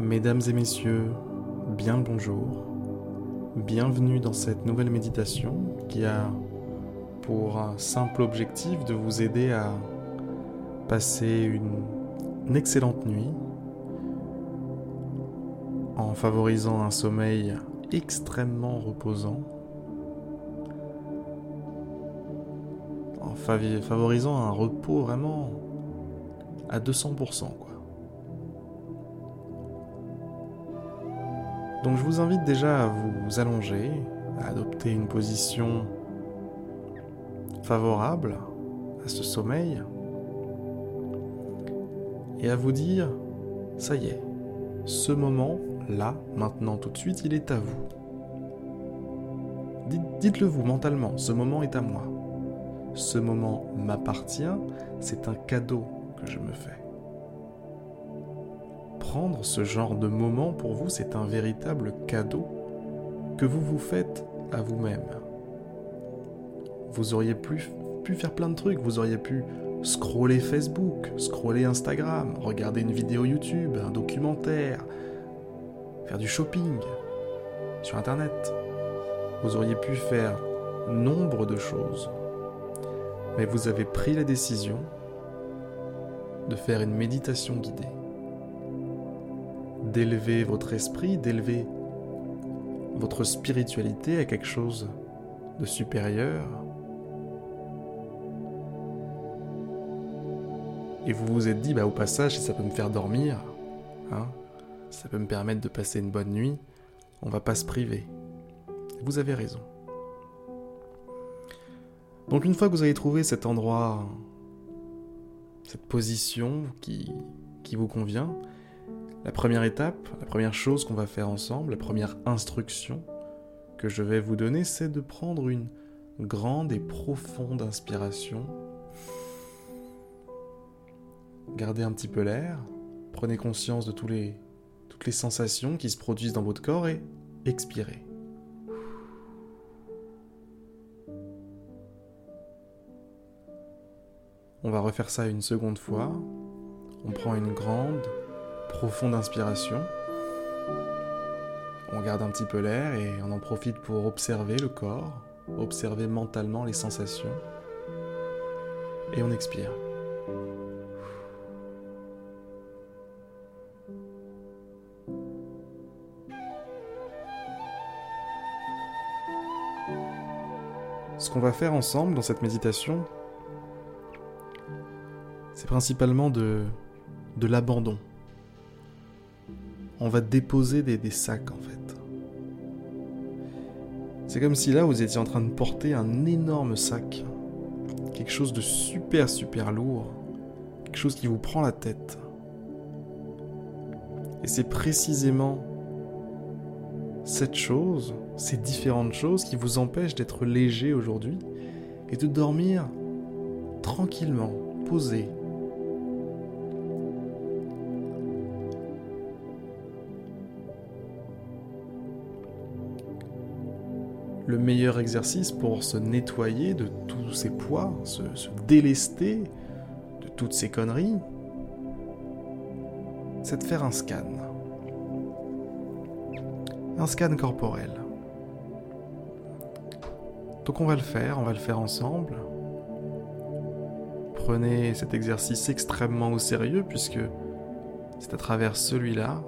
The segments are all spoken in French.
Mesdames et messieurs, bien le bonjour. Bienvenue dans cette nouvelle méditation qui a pour simple objectif de vous aider à passer une, excellente nuit en favorisant un sommeil extrêmement reposant, en favorisant un repos vraiment à 200%. Quoi. Donc je vous invite déjà à vous allonger, à adopter une position favorable à ce sommeil et à vous dire, ça y est, ce moment, là, maintenant, tout de suite, il est à vous. Dites-le vous mentalement, ce moment est à moi. Ce moment m'appartient, c'est un cadeau que je me fais prendre ce genre de moment pour vous, c'est un véritable cadeau que vous vous faites à vous-même. Vous auriez pu, pu faire plein de trucs, vous auriez pu scroller Facebook, scroller Instagram, regarder une vidéo YouTube, un documentaire, faire du shopping sur Internet. Vous auriez pu faire nombre de choses. Mais vous avez pris la décision de faire une méditation guidée d'élever votre esprit, d'élever votre spiritualité à quelque chose de supérieur. Et vous vous êtes dit, bah, au passage, si ça peut me faire dormir, hein, ça peut me permettre de passer une bonne nuit, on va pas se priver. Vous avez raison. Donc une fois que vous avez trouvé cet endroit, cette position qui, qui vous convient, la première étape, la première chose qu'on va faire ensemble, la première instruction que je vais vous donner, c'est de prendre une grande et profonde inspiration. Gardez un petit peu l'air, prenez conscience de toutes les sensations qui se produisent dans votre corps et expirez. On va refaire ça une seconde fois. On prend une grande profonde inspiration. On garde un petit peu l'air et on en profite pour observer le corps, observer mentalement les sensations. Et on expire. Ce qu'on va faire ensemble dans cette méditation, c'est principalement de, de l'abandon on va déposer des, sacs en fait. C'est comme si là vous étiez en train de porter un énorme sac, quelque chose de super super lourd, quelque chose qui vous prend la tête. Et c'est précisément cette chose, ces différentes choses qui vous empêchent d'être léger aujourd'hui et de dormir tranquillement, posé, le meilleur exercice pour se nettoyer de tous ces poids, se, délester de toutes ces conneries, c'est de faire un scan. Un scan corporel. Donc on va le faire, on va le faire ensemble. Prenez cet exercice extrêmement au sérieux puisque c'est à travers celui-là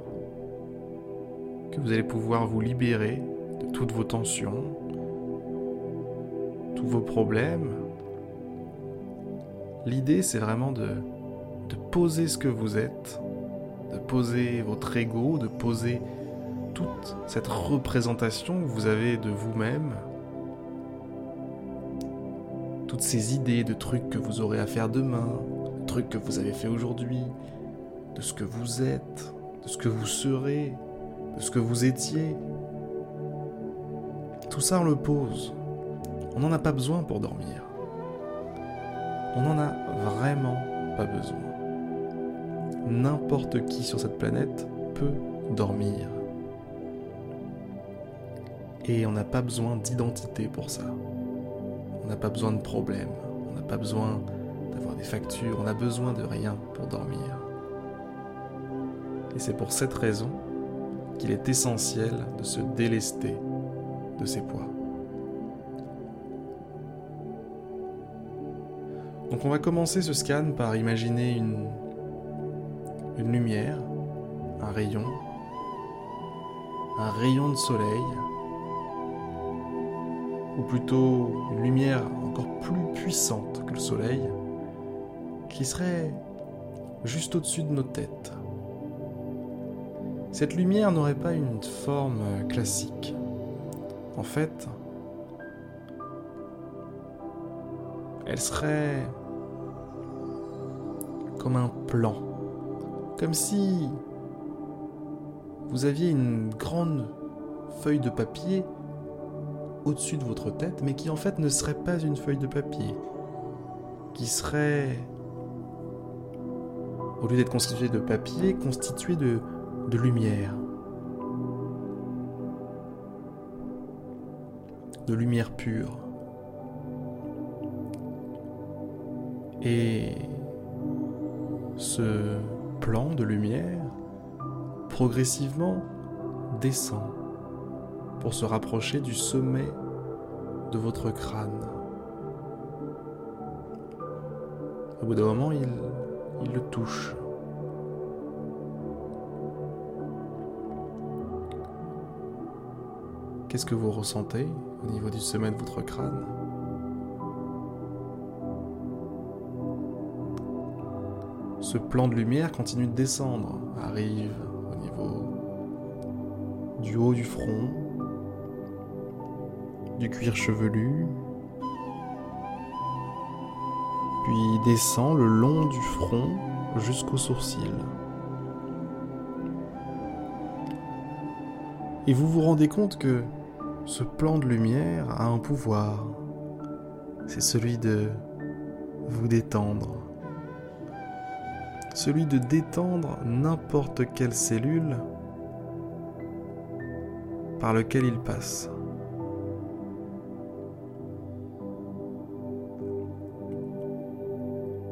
que vous allez pouvoir vous libérer de toutes vos tensions, vos problèmes. L'idée, c'est vraiment de, de poser ce que vous êtes, de poser votre ego, de poser toute cette représentation que vous avez de vous-même, toutes ces idées de trucs que vous aurez à faire demain, de trucs que vous avez fait aujourd'hui, de ce que vous êtes, de ce que vous serez, de ce que vous étiez. Tout ça, on le pose. On n'en a pas besoin pour dormir. On n'en a vraiment pas besoin. N'importe qui sur cette planète peut dormir. Et on n'a pas besoin d'identité pour ça. On n'a pas besoin de problème. On n'a pas besoin d'avoir des factures. On n'a besoin de rien pour dormir. Et c'est pour cette raison qu'il est essentiel de se délester de ses poids. Donc on va commencer ce scan par imaginer une, lumière, un rayon, un rayon de soleil, ou plutôt une lumière encore plus puissante que le soleil, qui serait juste au-dessus de nos têtes. Cette lumière n'aurait pas une forme classique. En fait, elle serait comme un plan. Comme si vous aviez une grande feuille de papier au-dessus de votre tête, mais qui en fait ne serait pas une feuille de papier, qui serait, au lieu d'être constituée de papier, constituée de, de lumière. De lumière pure. Et ce plan de lumière progressivement descend pour se rapprocher du sommet de votre crâne. Au bout d'un moment, il, le touche. Qu'est-ce que vous ressentez au niveau du sommet de votre crâne? Ce plan de lumière continue de descendre, arrive au niveau du haut du front, du cuir chevelu, puis descend le long du front jusqu'aux sourcils. Et vous vous rendez compte que ce plan de lumière a un pouvoir. C'est celui de vous détendre celui de détendre n'importe quelle cellule par lequel il passe.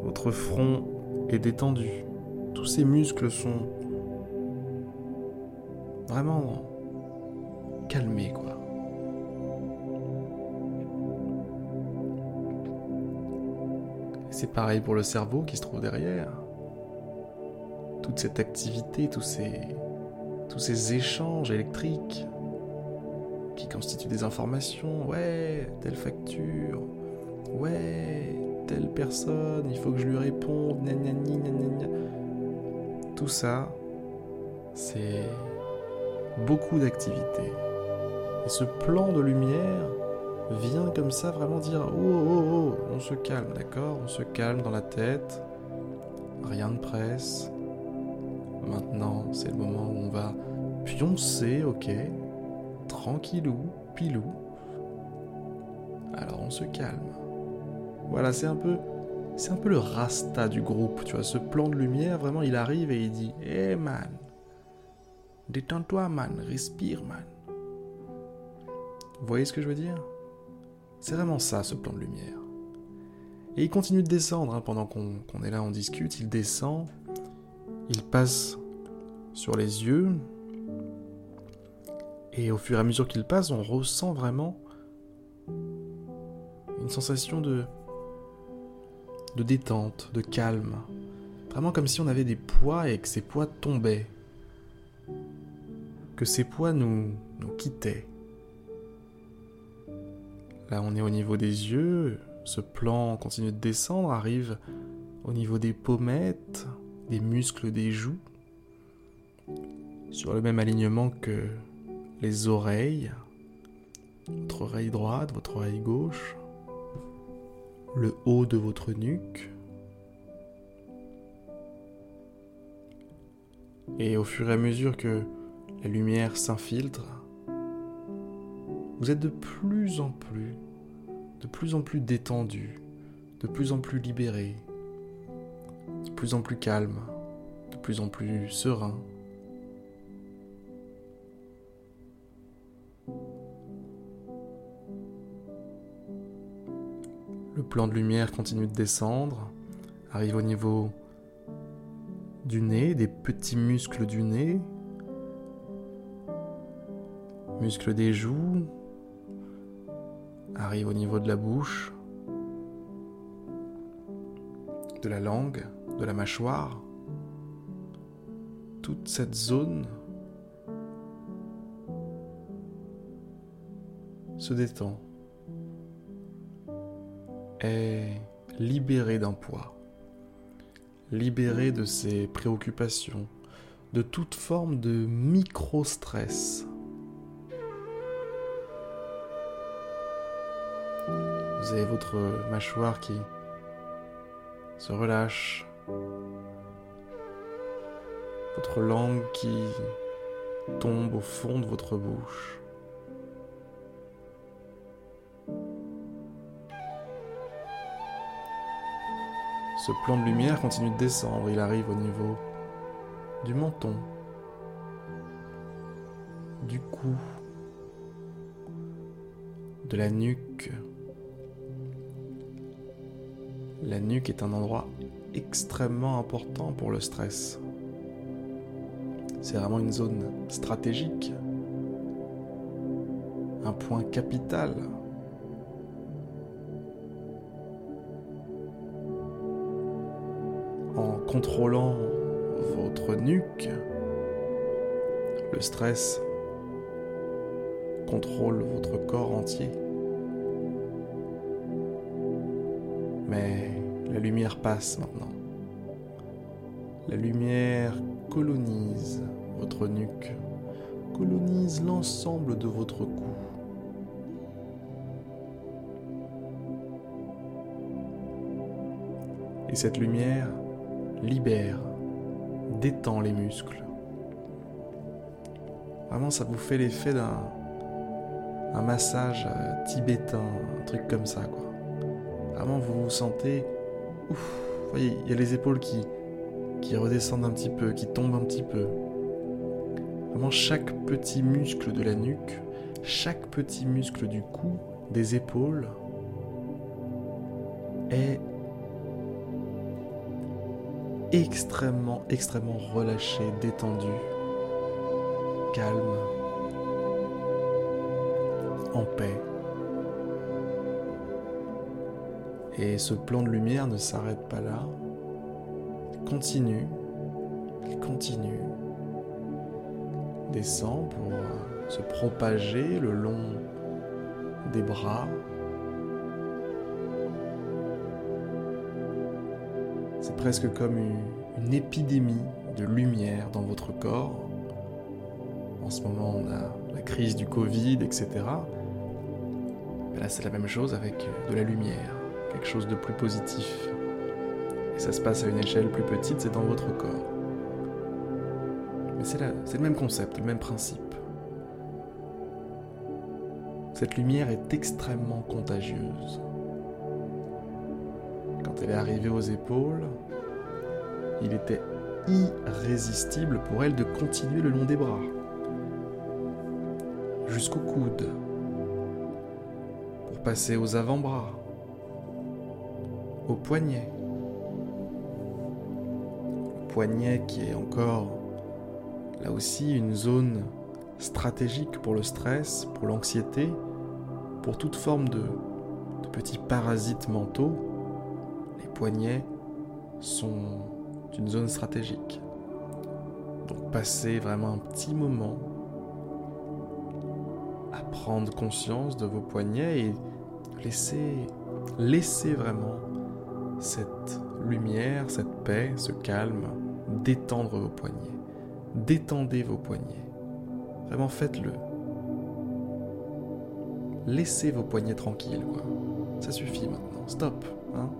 Votre front est détendu, tous ces muscles sont vraiment calmés quoi. C'est pareil pour le cerveau qui se trouve derrière toute cette activité, tous ces, tous ces échanges électriques qui constituent des informations. Ouais, telle facture. Ouais, telle personne, il faut que je lui réponde. Tout ça, c'est beaucoup d'activités. Et ce plan de lumière vient comme ça vraiment dire oh, oh, oh, on se calme, d'accord? On se calme dans la tête, rien de presse, Maintenant, c'est le moment où on va pioncer, ok, tranquillou, pilou. Alors on se calme. Voilà, c'est un peu, c'est un peu le rasta du groupe, tu vois. Ce plan de lumière, vraiment, il arrive et il dit, hé man, détends-toi man, respire man. Vous voyez ce que je veux dire? C'est vraiment ça, ce plan de lumière. Et il continue de descendre hein, pendant qu'on est là, on discute. Il descend, il passe sur les yeux. Et au fur et à mesure qu'il passe, on ressent vraiment une sensation de, de détente, de calme. Vraiment comme si on avait des poids et que ces poids tombaient. Que ces poids nous, nous quittaient. Là, on est au niveau des yeux. Ce plan continue de descendre, arrive au niveau des pommettes, des muscles des joues, sur le même alignement que les oreilles, votre oreille droite, votre oreille gauche, le haut de votre nuque. Et au fur et à mesure que la lumière s'infiltre, vous êtes de plus en plus, de plus en plus détendu, de plus en plus libéré, plus en plus calme, de plus en plus serein. Le plan de lumière continue de descendre, arrive au niveau du nez, des petits muscles du nez, muscles des joues, arrive au niveau de la bouche, de la langue, de la mâchoire. Toute cette zone se détend, est libérée d'un poids, libérée de ses préoccupations, de toute forme de micro-stress. Vous avez votre mâchoire qui se relâche, votre langue qui tombe au fond de votre bouche. Ce plan de lumière continue de descendre, il arrive au niveau du menton, du cou, de la nuque. La nuque est un endroit extrêmement important pour le stress. C'est vraiment une zone stratégique, un point capital contrôlant votre nuque, le stress contrôle votre corps entier. Passe maintenant. La lumière colonise votre nuque, colonise l'ensemble de votre cou. Et cette lumière libère, détend les muscles. Vraiment, ça vous fait l'effet d'un un massage euh, tibétain, un truc comme ça, quoi. Vraiment, vous vous sentez. Vous voyez, il y a les épaules qui, qui redescendent un petit peu, qui tombent un petit peu. Vraiment, chaque petit muscle de la nuque, chaque petit muscle du cou, des épaules, est extrêmement, extrêmement relâché, détendu, calme, en paix. Et ce plan de lumière ne s'arrête pas là. Continue, continue, descend pour se propager le long des bras, C'est presque comme une, épidémie de lumière dans votre corps. En ce moment, on a la crise du Covid, etc. là, c'est la même chose avec de la lumière, quelque chose de plus positif. Et ça se passe à une échelle plus petite, c'est dans votre corps. Mais c'est le même concept, le même principe. Cette lumière est extrêmement contagieuse. Quand elle est arrivée aux épaules, il était irrésistible pour elle de continuer le long des bras, jusqu'au coude, pour passer aux avant-bras, au poignet. Qui est encore là aussi une zone stratégique pour le stress, pour l'anxiété, pour toute forme de, petits parasites mentaux poignets sont une zone stratégique. Donc passez vraiment un petit moment à prendre conscience de vos poignets et laissez, laissez vraiment cette lumière, cette paix, ce calme détendre vos poignets. Détendez vos poignets. Vraiment faites-le. Laissez vos poignets tranquilles, quoi. Ça suffit maintenant. Stop. Hein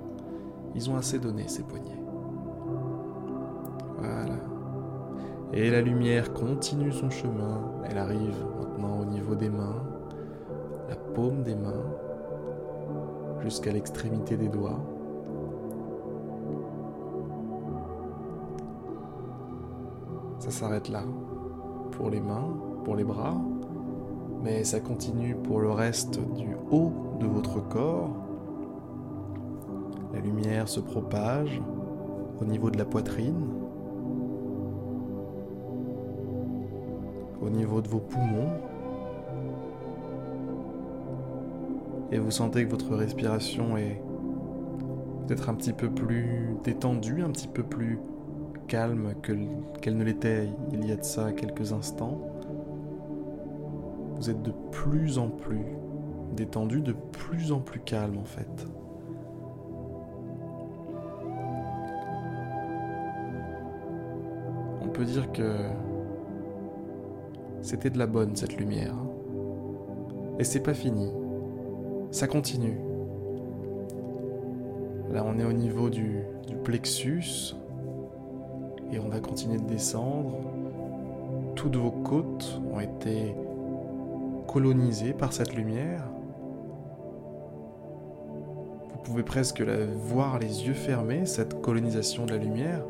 ils ont assez donné, ces poignets. Voilà. Et la lumière continue son chemin. Elle arrive maintenant au niveau des mains, la paume des mains, jusqu'à l'extrémité des doigts. ça s'arrête là. Pour les mains, pour les bras, mais ça continue pour le reste du haut de votre corps. La lumière se propage au niveau de la poitrine, au niveau de vos poumons, et vous sentez que votre respiration est peut-être un petit peu plus détendue, un petit peu plus calme qu'elle ne l'était il y a de ça quelques instants. Vous êtes de plus en plus détendu, de plus en plus calme en fait. On peut dire que c'était de la bonne cette lumière. Et c'est pas fini. Ça continue. Là on est au niveau du, du plexus et on va continuer de descendre. Toutes vos côtes ont été colonisées par cette lumière. Vous pouvez presque la voir les yeux fermés, cette colonisation de la lumière.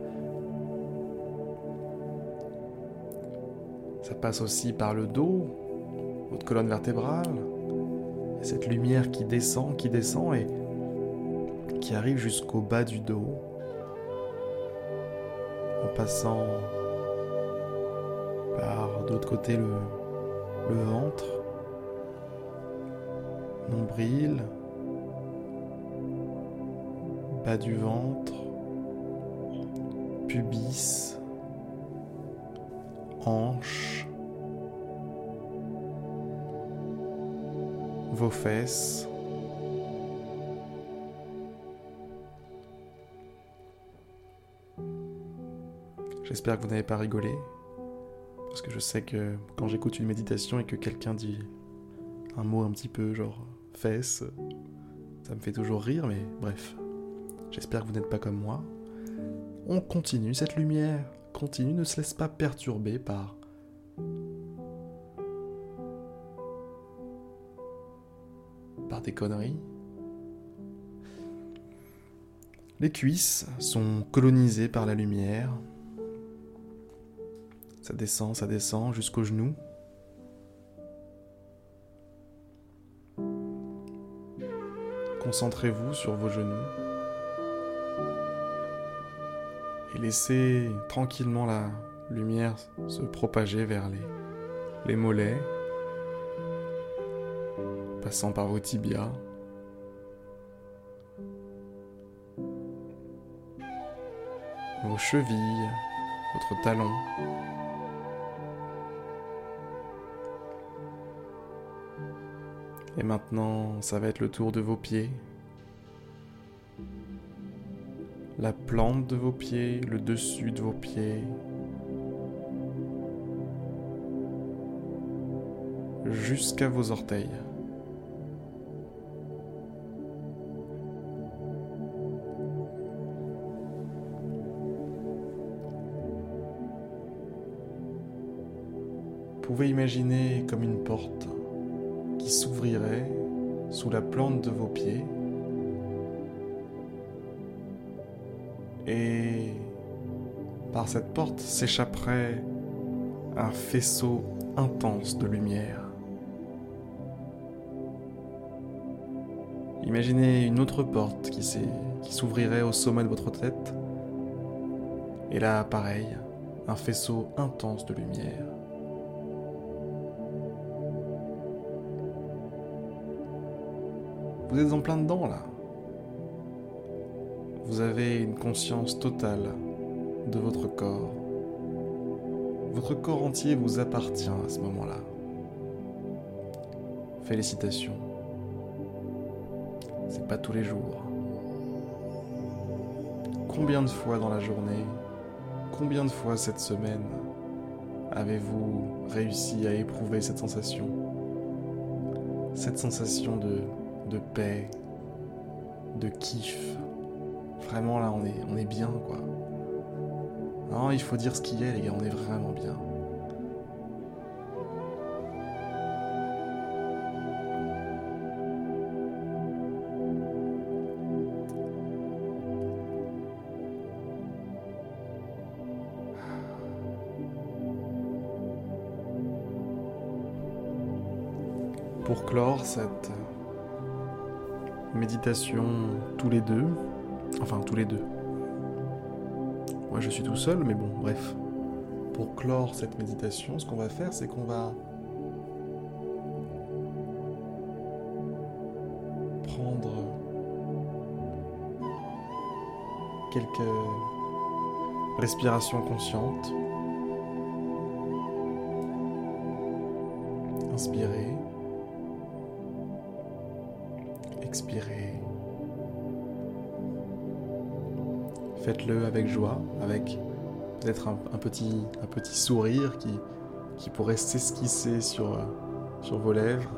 Ça passe aussi par le dos, votre colonne vertébrale. cette lumière qui descend, qui descend et qui arrive jusqu'au bas du dos, passant par d'autre côté le, le ventre, nombril, bas du ventre, pubis, hanche, vos fesses, J'espère que vous n'avez pas rigolé. Parce que je sais que quand j'écoute une méditation et que quelqu'un dit un mot un petit peu genre fesses, ça me fait toujours rire, mais bref. J'espère que vous n'êtes pas comme moi. On continue, cette lumière continue, ne se laisse pas perturber par par des conneries. Les cuisses sont colonisées par la lumière. Ça descend, ça descend jusqu'aux genoux. Concentrez-vous sur vos genoux. Et laissez tranquillement la lumière se propager vers les, mollets, passant par vos tibias. Vos chevilles, votre talon. Et maintenant, ça va être le tour de vos pieds. La plante de vos pieds, le dessus de vos pieds. Jusqu'à vos orteils. Vous pouvez imaginer comme une porte sous la plante de vos pieds et par cette porte s'échapperait un faisceau intense de lumière. Imaginez une autre porte qui s'ouvrirait au sommet de votre tête. Et là, pareil, un faisceau intense de lumière. Vous êtes en plein dedans là. Vous avez une conscience totale de votre corps. Votre corps entier vous appartient à ce moment-là. Félicitations. C'est pas tous les jours. Combien de fois dans la journée, combien de fois cette semaine avez-vous réussi à éprouver cette sensation? Cette sensation de de paix, de kiff. Vraiment là, on est, on est bien quoi. Non, il faut dire ce qui est, les gars, on est vraiment bien. Pour clore cette méditation tous les deux. Enfin, tous les deux. Moi, je suis tout seul, mais bon, bref. pour clore cette méditation, ce qu'on va faire, c'est qu'on va prendre quelques respirations conscientes. Inspirez. Faites-le avec joie, avec peut-être un, petit, sourire qui, pourrait s'esquisser sur, sur vos lèvres.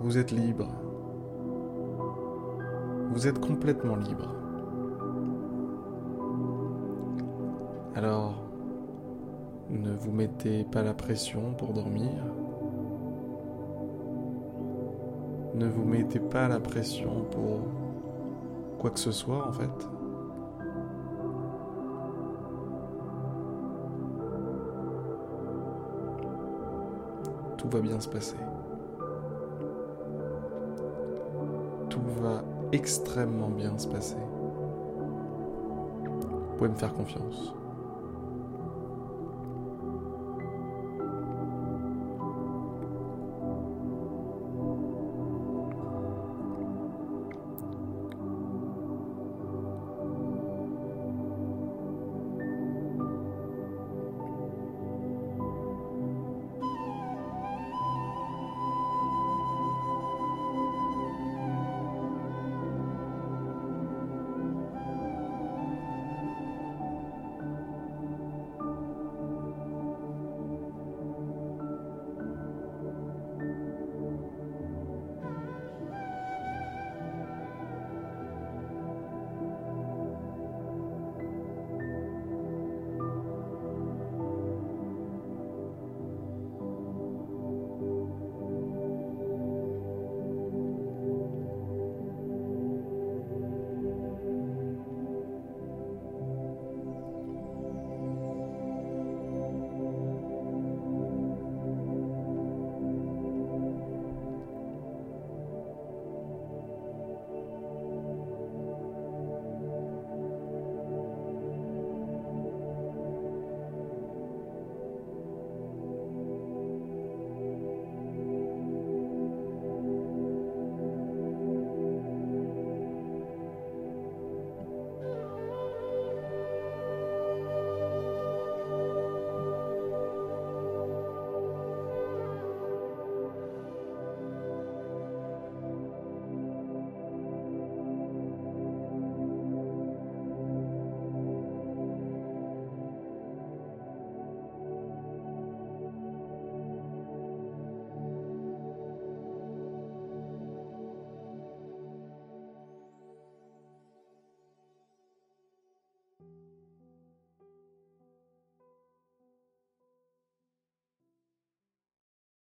Vous êtes libre. Vous êtes complètement libre. Vous mettez pas la pression pour dormir. Ne vous mettez pas la pression pour quoi que ce soit en fait. Tout va bien se passer. Tout va extrêmement bien se passer. Vous pouvez me faire confiance.